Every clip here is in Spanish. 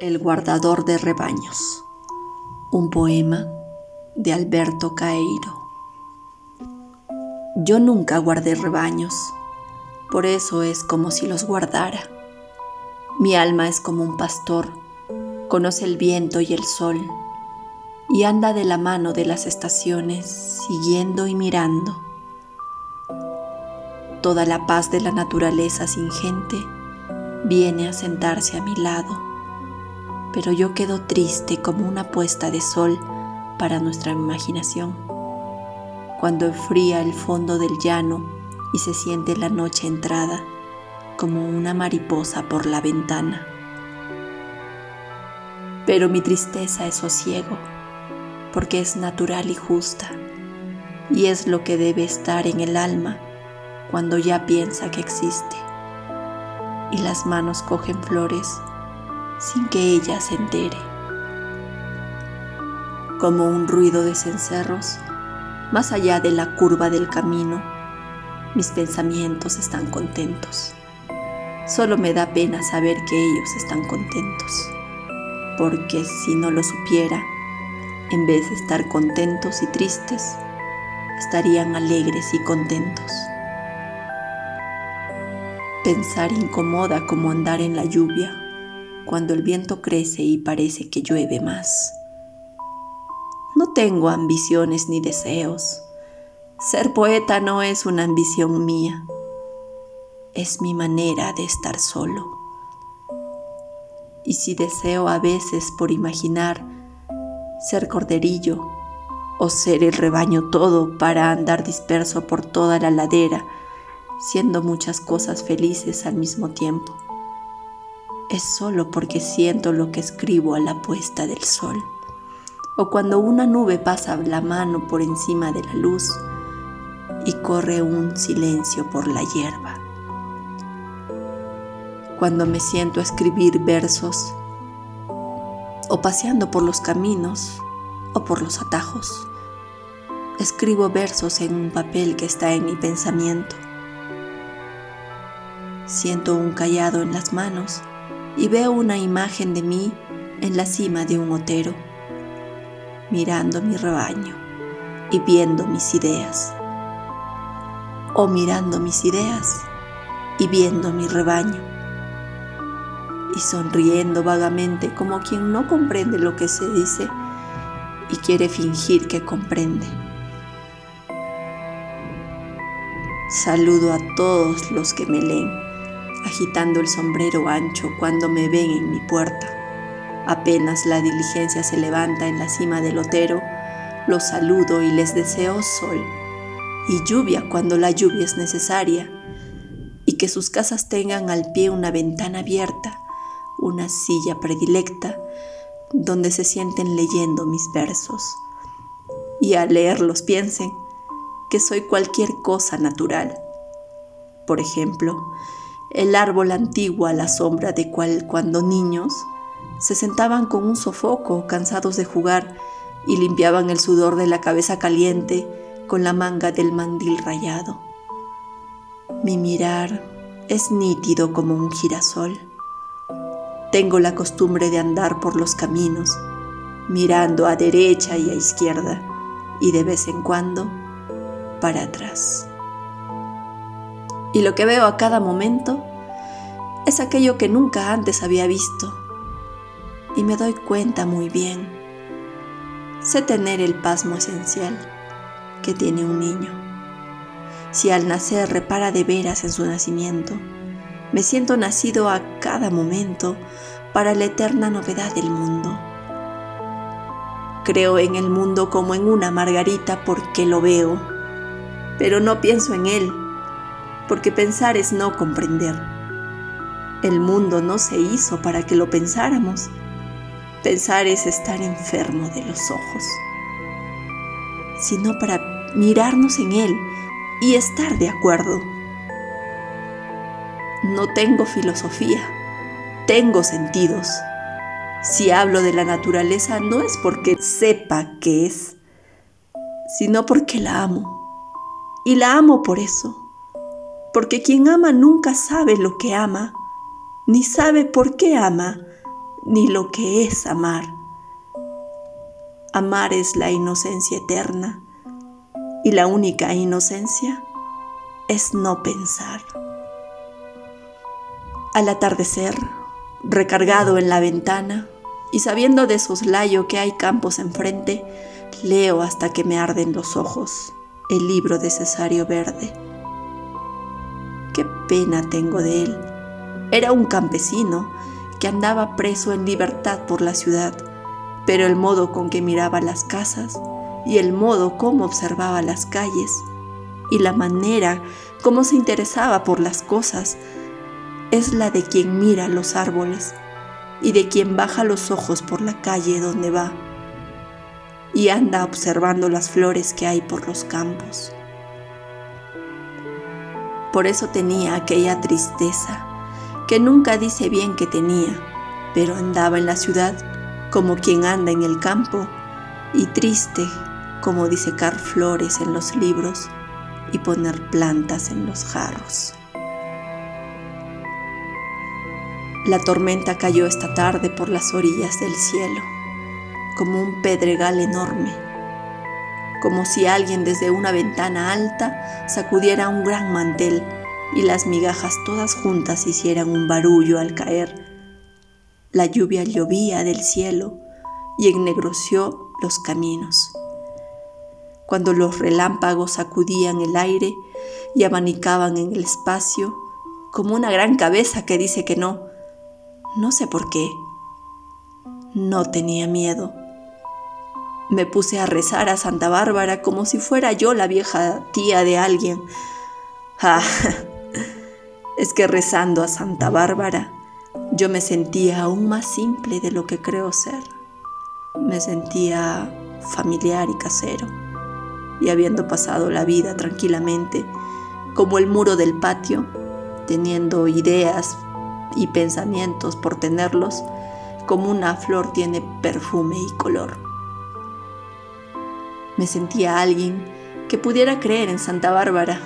El guardador de rebaños. Un poema de Alberto Caeiro. Yo nunca guardé rebaños, por eso es como si los guardara. Mi alma es como un pastor, conoce el viento y el sol, y anda de la mano de las estaciones, siguiendo y mirando. Toda la paz de la naturaleza sin gente viene a sentarse a mi lado pero yo quedo triste como una puesta de sol para nuestra imaginación. Cuando enfría el fondo del llano y se siente la noche entrada como una mariposa por la ventana. Pero mi tristeza es sosiego, porque es natural y justa, y es lo que debe estar en el alma cuando ya piensa que existe, y las manos cogen flores sin que ella se entere. Como un ruido de cencerros, más allá de la curva del camino, mis pensamientos están contentos. Solo me da pena saber que ellos están contentos, porque si no lo supiera, en vez de estar contentos y tristes, estarían alegres y contentos. Pensar incomoda como andar en la lluvia cuando el viento crece y parece que llueve más. No tengo ambiciones ni deseos. Ser poeta no es una ambición mía. Es mi manera de estar solo. Y si deseo a veces por imaginar ser corderillo o ser el rebaño todo para andar disperso por toda la ladera, siendo muchas cosas felices al mismo tiempo es solo porque siento lo que escribo a la puesta del sol, o cuando una nube pasa la mano por encima de la luz y corre un silencio por la hierba. Cuando me siento a escribir versos, o paseando por los caminos, o por los atajos, escribo versos en un papel que está en mi pensamiento. Siento un callado en las manos y veo una imagen de mí en la cima de un otero, mirando mi rebaño y viendo mis ideas. O mirando mis ideas y viendo mi rebaño. Y sonriendo vagamente como quien no comprende lo que se dice y quiere fingir que comprende. Saludo a todos los que me leen agitando el sombrero ancho cuando me ven en mi puerta. Apenas la diligencia se levanta en la cima del lotero, los saludo y les deseo sol y lluvia cuando la lluvia es necesaria, y que sus casas tengan al pie una ventana abierta, una silla predilecta, donde se sienten leyendo mis versos, y al leerlos piensen que soy cualquier cosa natural. Por ejemplo, el árbol antiguo a la sombra de cual cuando niños se sentaban con un sofoco cansados de jugar y limpiaban el sudor de la cabeza caliente con la manga del mandil rayado. Mi mirar es nítido como un girasol. Tengo la costumbre de andar por los caminos, mirando a derecha y a izquierda y de vez en cuando para atrás y lo que veo a cada momento es aquello que nunca antes había visto. Y me doy cuenta muy bien. Sé tener el pasmo esencial que tiene un niño. Si al nacer repara de veras en su nacimiento, me siento nacido a cada momento para la eterna novedad del mundo. Creo en el mundo como en una margarita porque lo veo, pero no pienso en él porque pensar es no comprender. El mundo no se hizo para que lo pensáramos. Pensar es estar enfermo de los ojos, sino para mirarnos en él y estar de acuerdo. No tengo filosofía, tengo sentidos. Si hablo de la naturaleza no es porque sepa qué es, sino porque la amo. Y la amo por eso porque quien ama nunca sabe lo que ama, ni sabe por qué ama, ni lo que es amar. Amar es la inocencia eterna y la única inocencia es no pensar. Al atardecer, recargado en la ventana y sabiendo de soslayo que hay campos enfrente, leo hasta que me arden los ojos el libro de Cesario Verde. Qué pena tengo de él. Era un campesino que andaba preso en libertad por la ciudad, pero el modo con que miraba las casas y el modo como observaba las calles y la manera como se interesaba por las cosas es la de quien mira los árboles y de quien baja los ojos por la calle donde va y anda observando las flores que hay por los campos. Por eso tenía aquella tristeza que nunca dice bien que tenía, pero andaba en la ciudad como quien anda en el campo y triste como disecar flores en los libros y poner plantas en los jarros. La tormenta cayó esta tarde por las orillas del cielo, como un pedregal enorme, como si alguien desde una ventana alta sacudiera un gran mantel y las migajas todas juntas hicieran un barullo al caer. La lluvia llovía del cielo y ennegreció los caminos. Cuando los relámpagos sacudían el aire y abanicaban en el espacio, como una gran cabeza que dice que no, no sé por qué. No tenía miedo. Me puse a rezar a Santa Bárbara como si fuera yo la vieja tía de alguien. Ah, es que rezando a Santa Bárbara yo me sentía aún más simple de lo que creo ser. Me sentía familiar y casero. Y habiendo pasado la vida tranquilamente, como el muro del patio, teniendo ideas y pensamientos por tenerlos, como una flor tiene perfume y color. Me sentía alguien que pudiera creer en Santa Bárbara.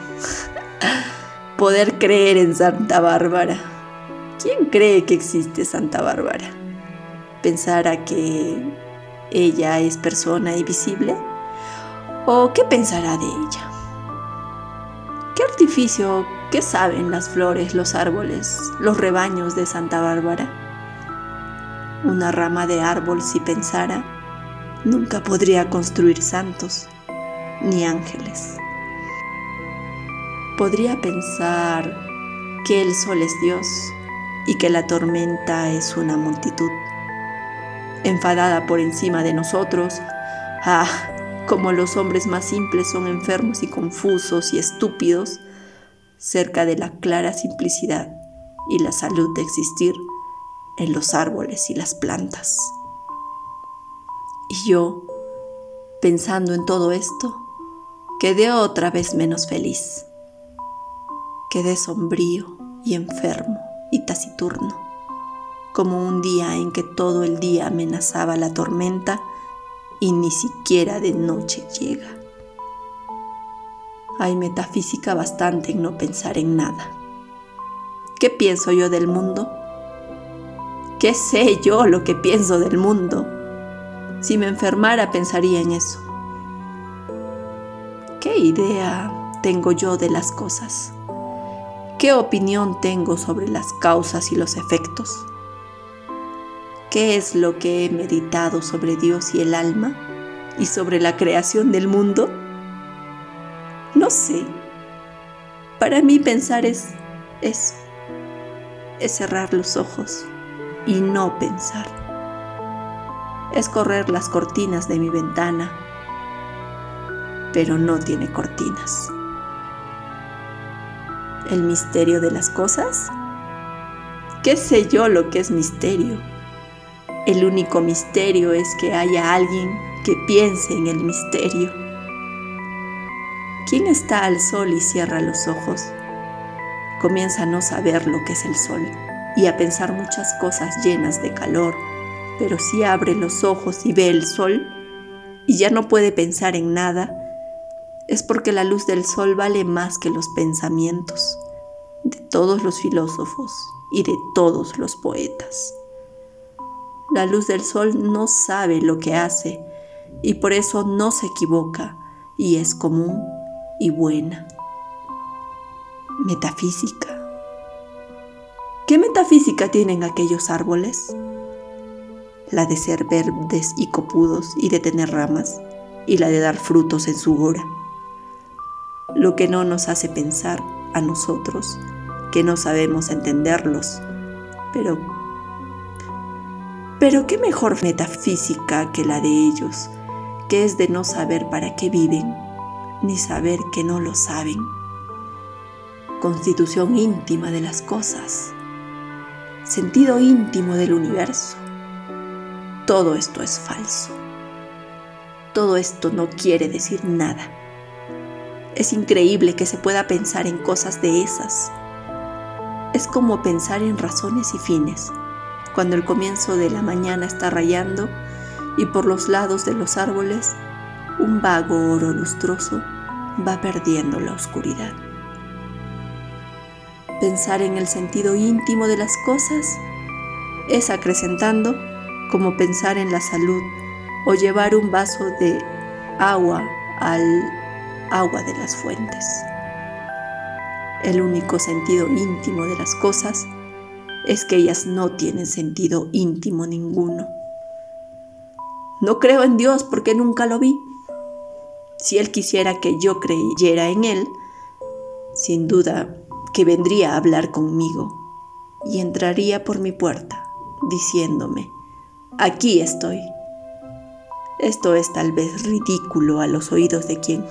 poder creer en Santa Bárbara. ¿Quién cree que existe Santa Bárbara? ¿Pensará que ella es persona invisible? ¿O qué pensará de ella? ¿Qué artificio, qué saben las flores, los árboles, los rebaños de Santa Bárbara? Una rama de árbol, si pensara, nunca podría construir santos ni ángeles podría pensar que el sol es Dios y que la tormenta es una multitud. Enfadada por encima de nosotros, ah, como los hombres más simples son enfermos y confusos y estúpidos, cerca de la clara simplicidad y la salud de existir en los árboles y las plantas. Y yo, pensando en todo esto, quedé otra vez menos feliz quedé sombrío y enfermo y taciturno, como un día en que todo el día amenazaba la tormenta y ni siquiera de noche llega. Hay metafísica bastante en no pensar en nada. ¿Qué pienso yo del mundo? ¿Qué sé yo lo que pienso del mundo? Si me enfermara pensaría en eso. ¿Qué idea tengo yo de las cosas? ¿Qué opinión tengo sobre las causas y los efectos? ¿Qué es lo que he meditado sobre Dios y el alma y sobre la creación del mundo? No sé. Para mí pensar es eso. Es cerrar los ojos y no pensar. Es correr las cortinas de mi ventana, pero no tiene cortinas el misterio de las cosas? ¿Qué sé yo lo que es misterio? El único misterio es que haya alguien que piense en el misterio. ¿Quién está al sol y cierra los ojos? Comienza a no saber lo que es el sol y a pensar muchas cosas llenas de calor, pero si abre los ojos y ve el sol y ya no puede pensar en nada, es porque la luz del sol vale más que los pensamientos de todos los filósofos y de todos los poetas. La luz del sol no sabe lo que hace y por eso no se equivoca y es común y buena. Metafísica. ¿Qué metafísica tienen aquellos árboles? La de ser verdes y copudos y de tener ramas, y la de dar frutos en su hora. Lo que no nos hace pensar a nosotros que no sabemos entenderlos, pero pero qué mejor metafísica que la de ellos, que es de no saber para qué viven, ni saber que no lo saben. Constitución íntima de las cosas sentido íntimo del universo. Todo esto es falso. Todo esto no quiere decir nada. Es increíble que se pueda pensar en cosas de esas. Es como pensar en razones y fines, cuando el comienzo de la mañana está rayando y por los lados de los árboles un vago oro lustroso va perdiendo la oscuridad. Pensar en el sentido íntimo de las cosas es acrecentando como pensar en la salud o llevar un vaso de agua al agua de las fuentes. El único sentido íntimo de las cosas es que ellas no tienen sentido íntimo ninguno. No creo en Dios porque nunca lo vi. Si Él quisiera que yo creyera en Él, sin duda que vendría a hablar conmigo y entraría por mi puerta, diciéndome, aquí estoy. Esto es tal vez ridículo a los oídos de quien,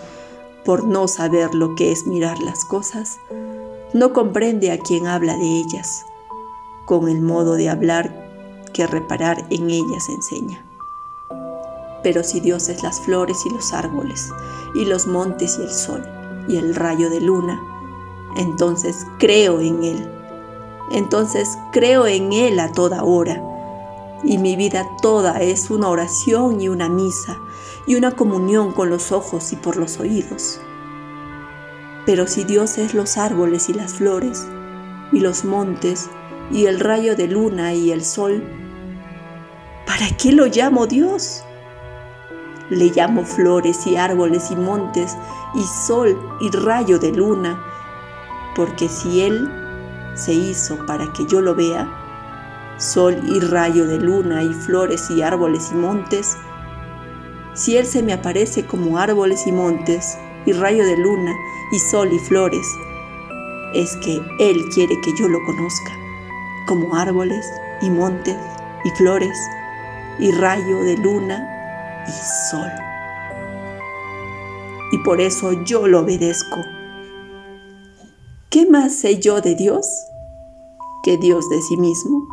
por no saber lo que es mirar las cosas, no comprende a quien habla de ellas, con el modo de hablar que reparar en ellas enseña. Pero si Dios es las flores y los árboles, y los montes y el sol, y el rayo de luna, entonces creo en Él. Entonces creo en Él a toda hora. Y mi vida toda es una oración y una misa y una comunión con los ojos y por los oídos. Pero si Dios es los árboles y las flores, y los montes, y el rayo de luna y el sol, ¿para qué lo llamo Dios? Le llamo flores y árboles y montes, y sol y rayo de luna, porque si Él se hizo para que yo lo vea, sol y rayo de luna y flores y árboles y montes, si Él se me aparece como árboles y montes y rayo de luna y sol y flores, es que Él quiere que yo lo conozca como árboles y montes y flores y rayo de luna y sol. Y por eso yo lo obedezco ¿Qué más sé yo de Dios que Dios de sí mismo?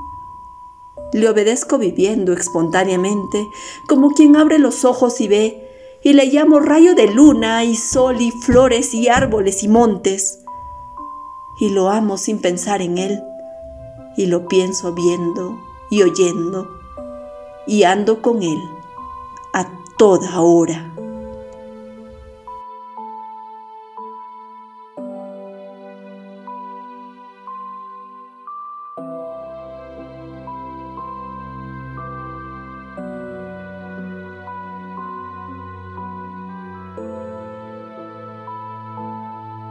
Le obedezco viviendo espontáneamente, como quien abre los ojos y ve, y le llamo rayo de luna y sol y flores y árboles y montes. Y lo amo sin pensar en él, y lo pienso viendo y oyendo, y ando con él a toda hora.